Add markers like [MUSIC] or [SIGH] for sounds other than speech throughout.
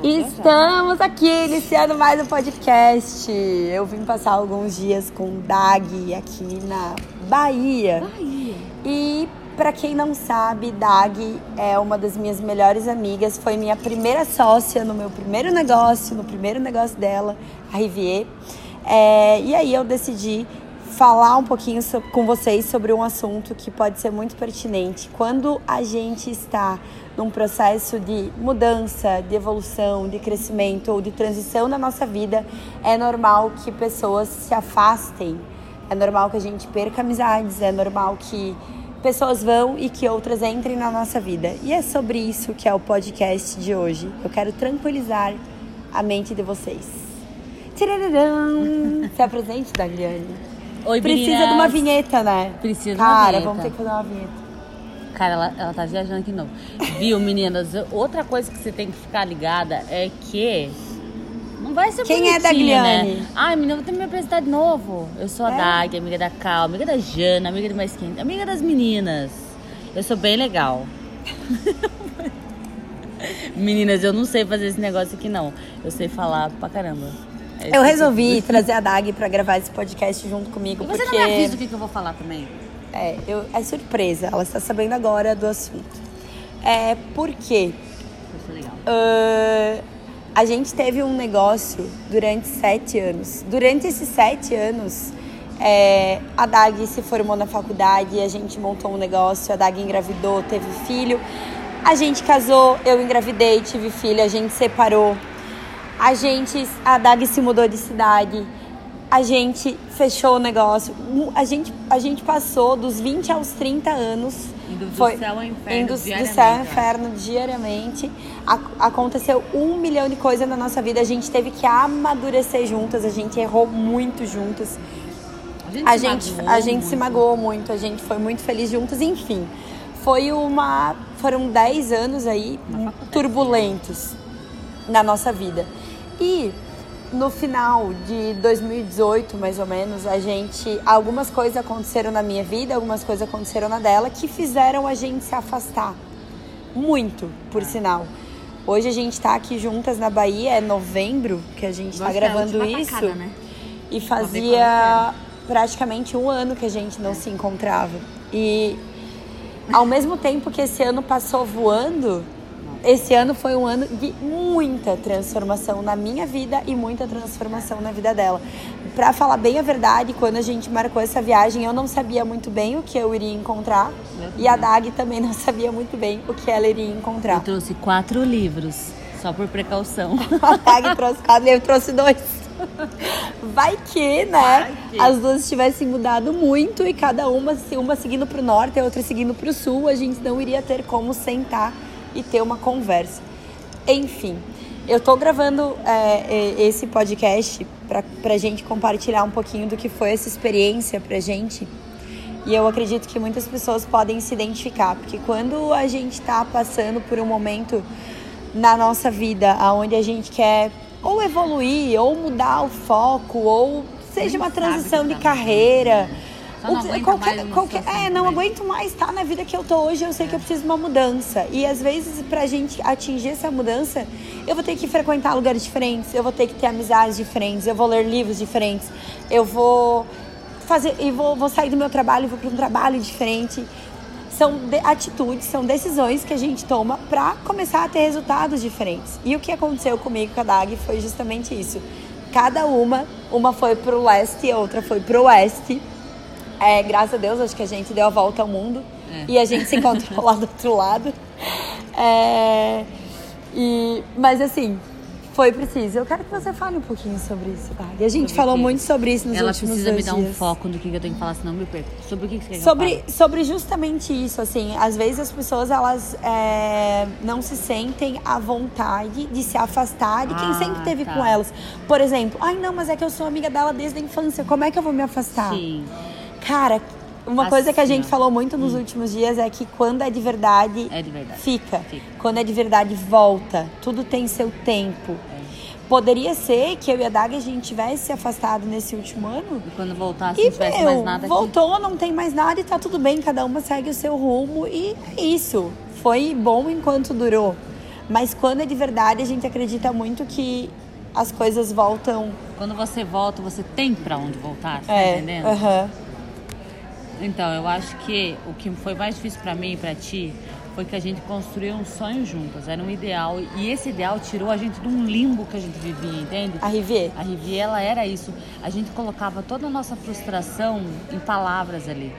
Estamos aqui iniciando mais um podcast. Eu vim passar alguns dias com o Dag aqui na Bahia. Bahia. E para quem não sabe, Dag é uma das minhas melhores amigas, foi minha primeira sócia no meu primeiro negócio, no primeiro negócio dela, a Rivier. É, e aí eu decidi falar um pouquinho com vocês sobre um assunto que pode ser muito pertinente. Quando a gente está num processo de mudança, de evolução, de crescimento ou de transição na nossa vida, é normal que pessoas se afastem, é normal que a gente perca amizades, é normal que pessoas vão e que outras entrem na nossa vida. E é sobre isso que é o podcast de hoje. Eu quero tranquilizar a mente de vocês. Tiraram! Se apresente, Daliane. Oi, Precisa meninas. de uma vinheta, né? Precisa de uma Cara, vinheta. vamos ter que fazer uma vinheta. Cara, ela, ela tá viajando aqui não. Viu, meninas? Outra coisa que você tem que ficar ligada é que. Não vai ser Quem é bonitinho, Dagliane? Né? Ai, menina, vou ter que me apresentar de novo. Eu sou a É? Dag, amiga da Cal, amiga da Jana, amiga do Mais Quente, amiga das meninas. Eu sou bem legal. [LAUGHS] meninas, eu não sei fazer esse negócio aqui não. Eu sei falar pra caramba. É Eu resolvi trazer a Dag pra gravar esse podcast junto comigo, E você porque não me avisa o que, que eu vou falar também? é, eu, é surpresa. Ela está sabendo agora do assunto. É porque legal. ah, a gente teve um negócio durante sete anos. Durante esses sete anos, é, a Dag se formou na faculdade, a gente montou um negócio, a Dag engravidou, teve filho. A gente casou, eu engravidei, tive filho, a gente separou. A gente, a Dag se mudou de cidade. A gente fechou o negócio. A gente, a gente passou dos 20 aos 30 anos. Indo do foi, céu ao inferno indo do diariamente, céu ao né? inferno diariamente. A- aconteceu um milhão de coisas na nossa vida. A gente teve que amadurecer juntas. A gente errou muito juntas. A gente, a gente se magoou muito, a gente foi muito feliz juntos, enfim. Foi uma. Foram 10 anos aí turbulentos na nossa vida. E no final de 2018, mais ou menos, a gente. Algumas coisas aconteceram na minha vida, algumas coisas aconteceram na dela, que fizeram a gente se afastar. Muito, por sinal. Hoje a gente tá aqui juntas na Bahia, é novembro que a gente tá Gosto da gravando isso. tacada, né? E fazia praticamente um ano que a gente não se encontrava. E ao mesmo tempo que esse ano passou voando, esse ano foi um ano de muita transformação na minha vida e muita transformação na vida dela. Pra falar bem a verdade, quando a gente marcou essa viagem, eu não sabia muito bem o que eu iria encontrar. E a Dag também não sabia muito bem o que ela iria Eu encontrar. trouxe quatro livros, só por precaução. [LAUGHS] A Tag trouxe quatro, eu trouxe dois. Vai que, né? Vai que. As duas tivessem mudado muito e cada uma, uma seguindo pro norte e a outra seguindo pro sul, a gente não iria ter como sentar e ter uma conversa. Enfim, eu tô gravando é, é, esse podcast pra, pra gente compartilhar um pouquinho do que foi essa experiência pra gente. E eu acredito que muitas pessoas podem se identificar, porque quando a gente está passando por um momento na nossa vida onde a gente quer ou evoluir, ou mudar o foco, ou seja uma transição o de tá carreira. Só não ou aguenta qualquer, mais qualquer, é, não aguento mais estar na vida que eu tô hoje, eu sei que eu preciso de uma mudança. E às vezes, pra gente atingir essa mudança, eu vou ter que frequentar lugares diferentes, eu vou ter que ter amizades diferentes, eu vou ler livros diferentes, eu vou fazer e vou, vou sair do meu trabalho e vou para um trabalho diferente. São de- atitudes, são decisões que a gente toma para começar a ter resultados diferentes. E o que aconteceu comigo com a Dag foi justamente isso. Cada uma, uma foi pro leste e a outra foi pro oeste. É, graças a Deus, acho que a gente deu a volta ao mundo É. e a gente se encontrou lá do outro lado. É, e, mas assim, foi preciso. Eu quero que você fale um pouquinho sobre isso, Dag. A gente Sobre falou o quê? muito sobre isso nos Ela últimos precisa me dar um dias. foco no que que eu tenho que falar, senão eu me perco. Sobre o que que você quer que Sobre, fale? sobre justamente isso, assim, às vezes as pessoas elas é, não se sentem à vontade de se afastar de quem Ah, sempre teve tá. com elas. Por exemplo, ai não, mas é que eu sou amiga dela desde a infância, como é que eu vou me afastar? Sim. Cara, uma coisa que a Assim, gente ó. falou muito nos últimos dias é que quando é de verdade, É de verdade. fica. Fica. Quando é de verdade, volta. Tudo tem seu tempo. É. Poderia ser que eu e a Daga a gente tivesse se afastado nesse último ano E quando voltar, se e, não tivesse meu, mais nada aqui. voltou, não tem mais nada e tá tudo bem, cada uma segue o seu rumo e é isso. Foi bom enquanto durou. Mas quando é de verdade, a gente acredita muito que as coisas voltam. Quando você volta, você tem pra onde voltar, tá é, entendendo? aham. Então, eu acho que o que foi mais difícil pra mim e pra ti foi que a gente construiu um sonho juntas, era um ideal e esse ideal tirou a gente de um limbo que a gente vivia, entende? A Rivier. A Rivier, ela era isso. A gente colocava toda a nossa frustração em palavras ali.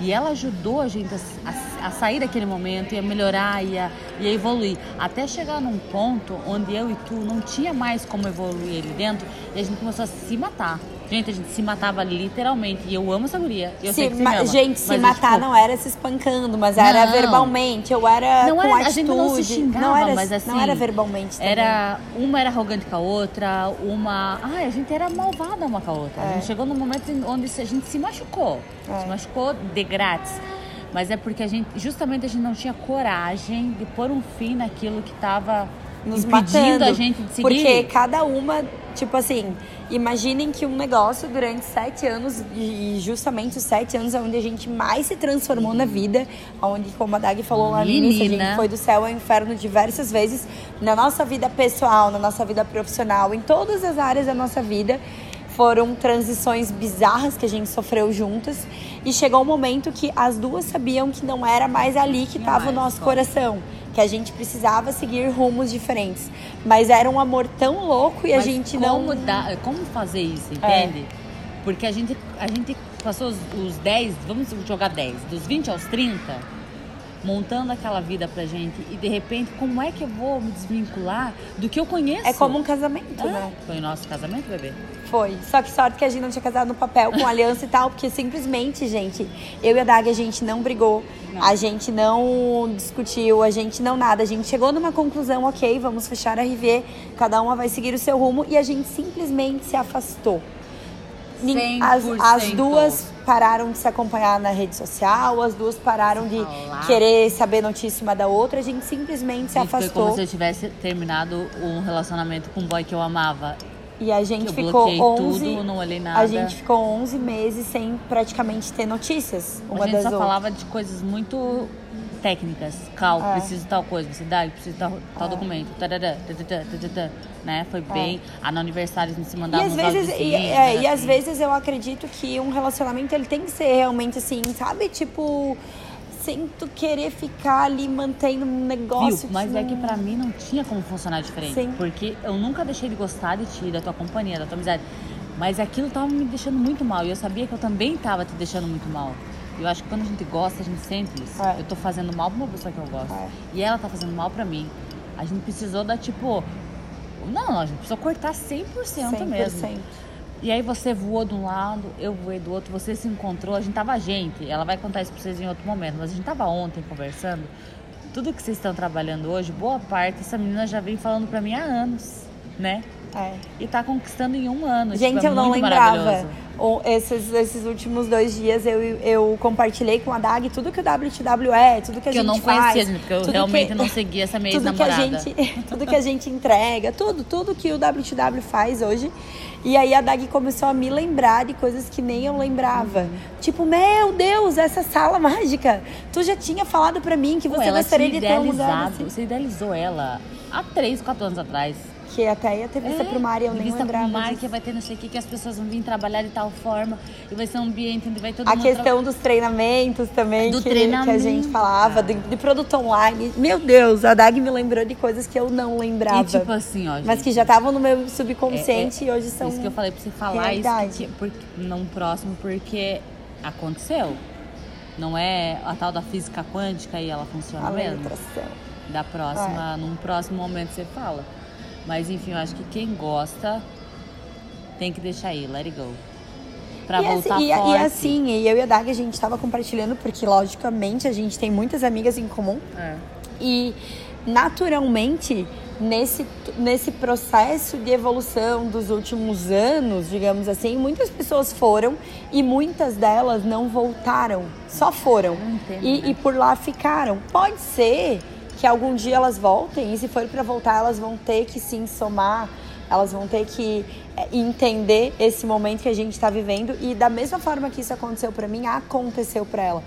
E ela ajudou a gente a, a- a sair daquele momento e a melhorar e a, e a evoluir. Até chegar num ponto onde eu e tu não tinha mais como evoluir ali dentro e a gente começou a se matar. Gente, a gente se matava literalmente. E eu amo essa guria. Eu sei Se que você ma- me ama. gente, se matar tipo, não era se espancando, mas era Não. verbalmente, eu era Não com era, atitude. a gente não se xingava, não era, mas assim. não era verbalmente também. Era, uma era arrogante com a outra, uma. Ai, a gente era malvada uma com a outra. A É. gente chegou num momento onde a gente se machucou. É. Se machucou de grátis. Mas é porque a gente, justamente a gente não tinha coragem de pôr um fim naquilo que estava nos impedindo matando. a gente de seguir. Porque cada uma, tipo assim, imaginem que um negócio durante sete anos, e justamente os sete anos é onde a gente mais se transformou na vida, onde, como a Dag falou lá no início, a gente foi do céu ao inferno diversas vezes, na nossa vida pessoal, na nossa vida profissional, em todas as áreas da nossa vida. Foram transições bizarras que a gente sofreu juntas. E chegou um momento que as duas sabiam que não era mais ali que estava o nosso coração que a gente precisava seguir rumos diferentes. Mas era um amor tão louco e a Mas gente como não. É. dá- como fazer isso, entende? Porque a gente, a gente passou os, os 10, vamos jogar 10, dos 20 aos 30, montando aquela vida pra gente. E de repente, como é que eu vou me desvincular do que eu conheço? É como um casamento, Ah, né? Foi o nosso casamento, bebê? Foi. Só que sorte que a gente não tinha casado no papel com aliança e tal, porque simplesmente, gente, eu e a Dag, a gente não brigou, Não. a gente não discutiu, a gente não nada. A gente chegou numa conclusão, ok, vamos fechar a RV, cada uma vai seguir o seu rumo e a gente simplesmente se afastou. As, as 100%. duas pararam de se acompanhar na rede social, as duas pararam de querer saber notícia uma da outra, a gente simplesmente se Gente, Foi como afastou. se eu tivesse terminado um relacionamento com um boy que eu amava. E a gente ficou bloqueei 11 tudo, não olhei nada. A gente ficou 11 meses sem praticamente ter notícias uma a gente das só outras. falava de coisas muito técnicas. Cal, É. preciso tal coisa, você dá, preciso tal, tal É. documento. Tarará, tatatá, tatatá, né? Foi bem. Ah, no aniversário a gente se mandava E às vezes, e, é, era e às assim. vezes eu acredito que um relacionamento ele tem que ser realmente assim, sabe? Tipo, sem tu querer ficar ali mantendo um negócio. Viu? Mas é que pra mim não tinha como funcionar diferente. Sim. Porque eu nunca deixei de gostar de ti, da tua companhia, da tua amizade. Mas aquilo tava me deixando muito mal. E eu sabia que eu também tava te deixando muito mal. Eu acho que quando a gente gosta, a gente sente isso. É. Eu tô fazendo mal pra uma pessoa que eu gosto. É. E ela tá fazendo mal pra mim. A gente precisou dar tipo. Não, a gente precisou cortar 100%, 100%. mesmo. E aí você voou de um lado, eu voei do outro, você se encontrou, a gente tava gente. Ela vai contar isso pra vocês em outro momento, mas a gente tava ontem conversando. Tudo que vocês estão trabalhando hoje, boa parte, essa menina já vem falando pra mim há anos, né? É. E tá conquistando em um ano. Gente, tipo, é eu não lembrava. O- Esses, esses últimos dois dias eu, eu compartilhei com a Dag tudo que o WTW é, tudo que a Que eu gente não faz. conhecia, gente, porque eu realmente que- não [LAUGHS] seguia essa minha tudo que a gente [LAUGHS] tudo que a gente entrega tudo tudo que o WTW faz hoje e aí a Dag começou a me lembrar de coisas que nem eu lembrava Uhum. tipo meu Deus essa sala [LAUGHS] mágica tu já tinha falado pra mim que Pô, você ela gostaria de ter um lugar assim. Você idealizou ela há 3, 4 anos atrás. Que até ia ter vista pro mar e eu nem vista lembrava pro mar, que vai ter não sei o que, que as pessoas vão vir trabalhar de tal forma. E vai ser um ambiente onde vai todo A mundo... questão dos treinamentos também, Do que, que a gente treinamento. falava, de, de produto online. Meu Deus, a Dag me lembrou de coisas que eu não lembrava. E tipo assim, ó, gente, mas que já estavam no meu subconsciente É, e hoje são. Isso que eu falei pra você falar realidade. isso porque, não próximo, porque aconteceu. Não é a tal da física quântica e ela funciona a mesmo. Da próxima, num próximo momento você fala. Mas enfim, eu acho que quem gosta tem que deixar aí, let it go. Pra e, voltar assim, e, forte. e assim, e eu e a Dag a gente estava compartilhando, porque logicamente a gente tem muitas amigas em comum. É. E naturalmente, nesse, nesse processo de evolução dos últimos anos, digamos assim, muitas pessoas foram e muitas delas não voltaram, só foram. Entendo, e, né? e por lá ficaram. Pode ser que algum dia elas voltem, e se for para voltar, elas vão ter que se somar, elas vão ter que é, entender esse momento que a gente está vivendo. E da mesma forma que isso aconteceu para mim, aconteceu para ela.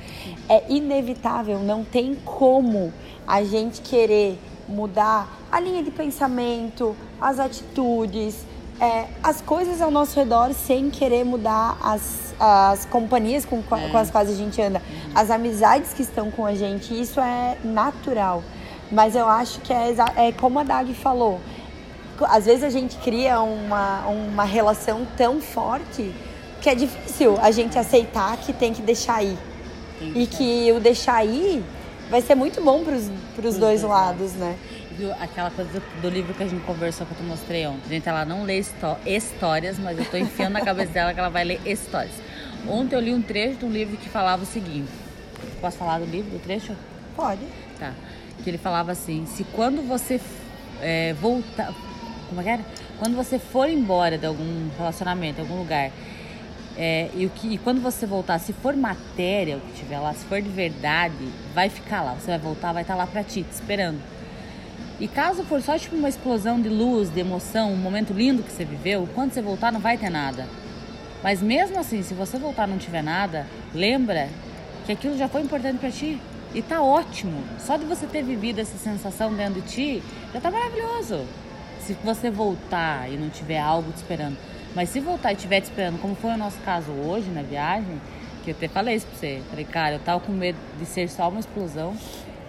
É inevitável, não tem como a gente querer mudar a linha de pensamento, as atitudes, é, as coisas ao nosso redor sem querer mudar as, as companhias com, com as quais a gente anda, as amizades que estão com a gente. Isso é natural. Mas eu acho que é, é como a Dag falou. Às vezes a gente cria uma, uma relação tão forte que é difícil a gente aceitar que tem que deixar ir. E que o deixar ir vai ser muito bom para os dois lados, né? Viu aquela coisa do, do, livro que a gente conversou que eu te mostrei ontem. Gente, ela não lê histórias, mas eu tô enfiando na cabeça dela que ela vai ler histórias. Ontem eu li um trecho de um livro que falava o seguinte. Posso falar do livro, do trecho? Pode. Tá. Que ele falava assim, se quando você é, voltar. Como é que era? Quando você for embora de algum relacionamento, algum lugar, é, e, o que, e quando você voltar, se for matéria o que tiver lá, se for de verdade, vai ficar lá. Você vai voltar, vai estar lá pra ti, te esperando. E caso for só tipo uma explosão de luz, de emoção, um momento lindo que você viveu, quando você voltar não vai ter nada. Mas mesmo assim, se você voltar e não tiver nada, lembra que aquilo já foi importante para ti. E tá ótimo. Só de você ter vivido essa sensação dentro de ti, já tá maravilhoso. Se você voltar e não tiver algo te esperando. Mas se voltar e estiver te esperando, como foi o nosso caso hoje na viagem, que eu até falei isso pra você. Falei, cara, eu tava com medo de ser só uma explosão.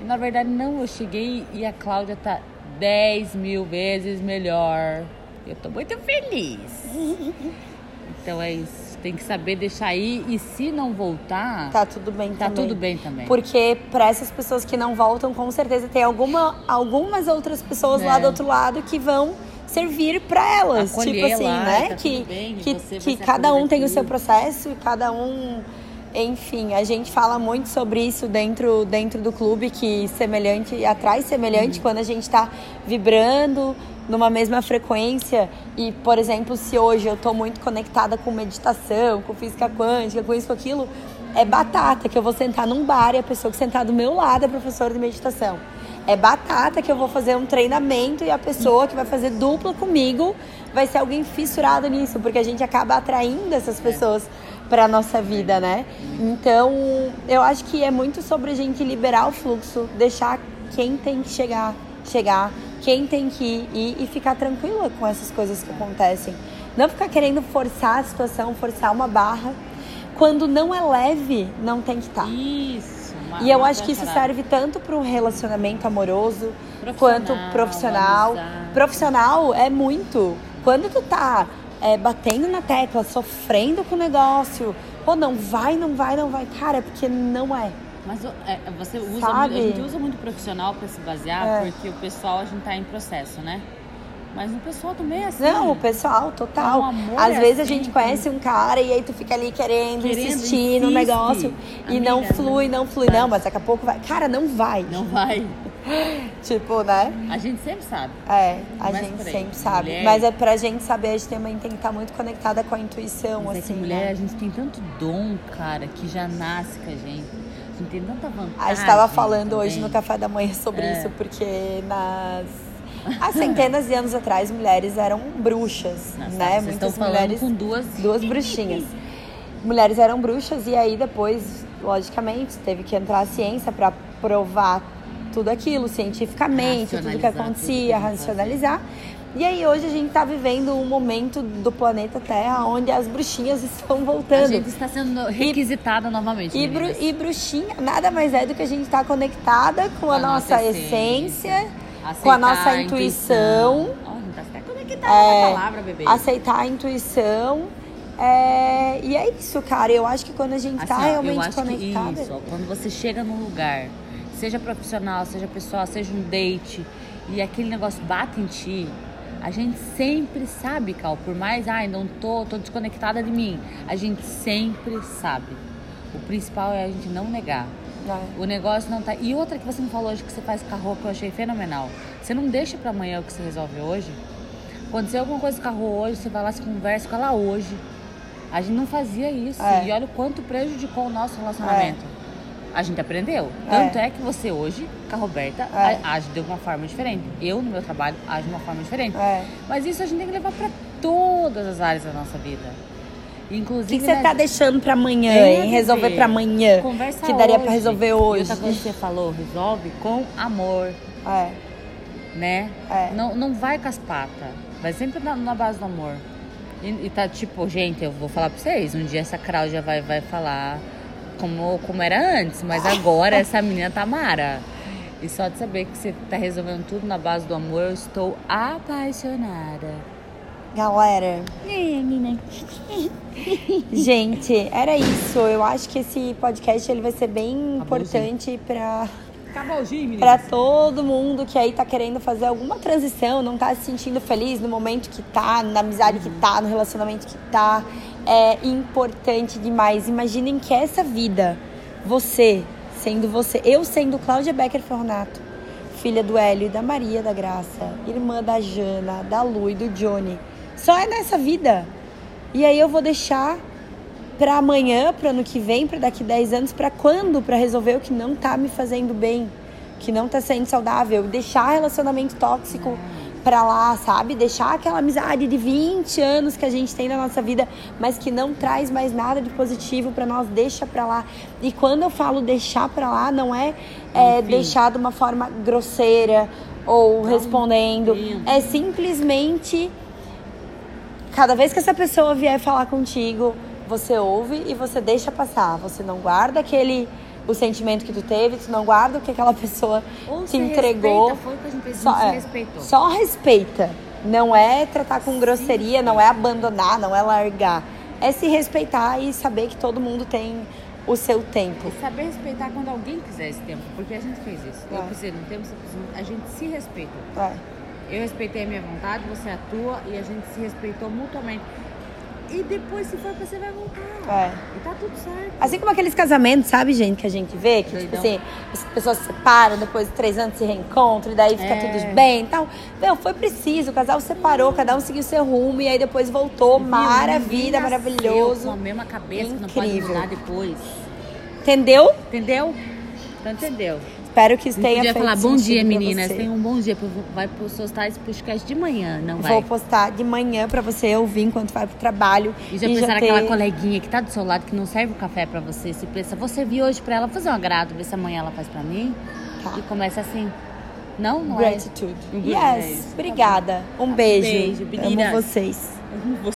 E na verdade não, eu cheguei e a Cláudia tá 10 mil vezes melhor. Eu tô muito feliz. [LAUGHS] Então é isso. Tem que saber deixar aí e se não voltar. Tá tudo bem tá também. tudo bem também. Porque para essas pessoas que não voltam, com certeza tem alguma, algumas outras pessoas é. lá do outro lado que vão servir para elas. Acolher tipo assim, lá, né? Tá que bem, que, que cada um tem o seu processo e cada um. Enfim, a gente fala muito sobre isso dentro, dentro do clube, que semelhante atrai semelhante uhum. quando a gente está vibrando numa mesma frequência. E, por exemplo, se hoje eu estou muito conectada com meditação, com física quântica, com isso, com aquilo, é batata que eu vou sentar num bar e a pessoa que sentar do meu lado é professora de meditação é batata que eu vou fazer um treinamento e a pessoa que vai fazer dupla comigo vai ser alguém fissurado nisso, porque a gente acaba atraindo essas pessoas para nossa vida, né? Então, eu acho que é muito sobre a gente liberar o fluxo, deixar quem tem que chegar, chegar, quem tem que ir e, ficar tranquila com essas coisas que acontecem. Não ficar querendo forçar a situação, forçar uma barra. Quando não é leve, não tem que estar. Tá. Isso. E eu acho que isso serve tanto para um relacionamento amoroso quanto profissional. Profissional é muito. Quando tu tá é, batendo na tecla, sofrendo com o negócio, pô, não vai, não vai, não vai, cara, é porque não é. Mas é, você usa muito, a gente usa muito profissional para se basear, é. porque o pessoal a gente tá em processo, né? Mas o pessoal também é assim. Não, o pessoal, total. Às é vezes assim, a gente conhece um cara e aí tu fica ali querendo, querendo insistir insiste. no negócio e Amiga, não flui, não flui. Não, mas daqui a pouco vai. Cara, não vai. Não vai. [LAUGHS] tipo, né? A gente sempre sabe. É, a gente sempre sabe. Mulher... Mas é pra gente saber, a gente também tem que estar muito conectada com a intuição, mas assim. É que mulher, né? a gente tem tanto dom, cara, que já nasce com a gente. A gente tem tanta vantagem. A gente tava falando também. hoje no café da manhã sobre é. isso, porque nas Há centenas de anos atrás, mulheres eram bruxas, Nossa, né? Muitas mulheres com duas duas bruxinhas. [LAUGHS] mulheres eram bruxas e aí depois, logicamente, teve que entrar a ciência para provar tudo aquilo cientificamente, tudo que acontecia, tudo que racionalizar. E aí hoje a gente está vivendo um momento do planeta Terra onde as bruxinhas [LAUGHS] estão voltando. A gente está sendo requisitada e, novamente. E, bru, e, bruxinha nada mais é do que a gente estar tá conectada com a, a nossa, nossa essência, essência com a nossa a intuição. intuição. Oh, tá conectada é, palavra, bebê. Aceitar a intuição. É, e é isso, cara. Eu acho que quando a gente tá assim, tá realmente conectada. isso, quando você chega num lugar, seja profissional, seja pessoal, seja um date, e aquele negócio bate em ti, a gente sempre sabe, Cal, por mais, ai, não tô, tô desconectada de mim. A gente sempre sabe. O principal é a gente não negar. O negócio não tá. E outra que você me falou hoje que você faz carro que eu achei fenomenal. Você não deixa para amanhã o que você resolve hoje. Aconteceu alguma coisa com o carro hoje, você vai lá, se conversa com ela hoje. A gente não fazia isso. É. E olha o quanto prejudicou o nosso relacionamento. É. A gente aprendeu. Tanto é. é, que você hoje, com a Roberta, é. age de uma forma diferente. Eu, no meu trabalho, age de uma forma diferente. É. Mas isso a gente tem que levar para todas as áreas da nossa vida. Inclusive, o que, você né? tá deixando para amanhã, hein? Resolver para amanhã. Conversa que daria para resolver hoje. E outra coisa que você falou, resolve com amor. É. né? É. Não, não vai com as patas. Vai sempre na, na base do amor. E, e tá tipo, gente, eu vou falar pra vocês, um dia essa Cláudia vai, vai falar como, como era antes, mas agora essa menina tá mara. E só de saber que você tá resolvendo tudo na base do amor, eu estou apaixonada. Galera, menina. [LAUGHS] gente, era isso. Eu acho que esse podcast ele vai ser bem importante pra Pra todo mundo que aí tá querendo fazer alguma transição, não tá se sentindo feliz no momento que tá, na amizade que tá, no relacionamento que tá, é importante demais. Imaginem que essa vida, você sendo você, eu sendo Cláudia Becker Fornato, filha do Hélio e da Maria da Graça, irmã da Jana, da Lu e do Johnny, só é nessa vida. E aí eu vou deixar pra amanhã, pro ano que vem, pra daqui 10 anos, pra quando? Pra resolver o que não tá me fazendo bem, que não tá sendo saudável, deixar relacionamento tóxico pra lá, sabe? Deixar aquela amizade de 20 anos que a gente tem na nossa vida, mas que não traz mais nada de positivo pra nós, deixa pra lá. E quando eu falo deixar pra lá, não é, é deixar de uma forma grosseira ou respondendo, tempo. é simplesmente Cada vez que essa pessoa vier falar contigo, você ouve e você deixa passar. Você não guarda aquele o sentimento que tu teve, tu não guarda o que aquela [LAUGHS] pessoa Ou te entregou. respeita, foi o que a gente fez, Só, é, se respeitou. só respeita. Não é tratar com grosseria, não é abandonar, não é largar. É se respeitar e saber que todo mundo tem o seu tempo. E saber respeitar quando alguém quiser esse tempo, porque a gente fez isso. Eu É. precisei no tempo, você precisou, a gente se respeita. É. Eu respeitei a minha vontade, você a tua, e a gente se respeitou mutuamente. E depois, se for pra você, vai voltar. É. E tá tudo certo. Assim como aqueles casamentos, sabe, gente, que a gente vê, que tipo assim, as pessoas se separam, depois de três anos se reencontram, e daí fica É. tudo bem e tal. Meu, foi preciso, o casal separou, cada um seguiu seu rumo, e aí depois voltou, Viu? maravilha, maravilhoso. Com a mesma cabeça que não pode Incrível. mudar depois. Entendeu? Entendeu? Então entendeu. Espero que tenha podia feito falar bom dia, meninas. você. Tenham um bom dia. Vai postar esse podcast de manhã, não vai? Vou postar de manhã pra você ouvir enquanto vai pro trabalho. E já e pensar ter- naquela coleguinha que tá do seu lado, que não serve o café pra você. Se pensa, você viu hoje pra ela fazer um agrado, ver se amanhã ela faz pra mim. Tá. E começa assim. Não, não é? Gratitude. Um beijo, é Yes, isso. obrigada. Um beijo. Beijo, menina. Amo vocês. Você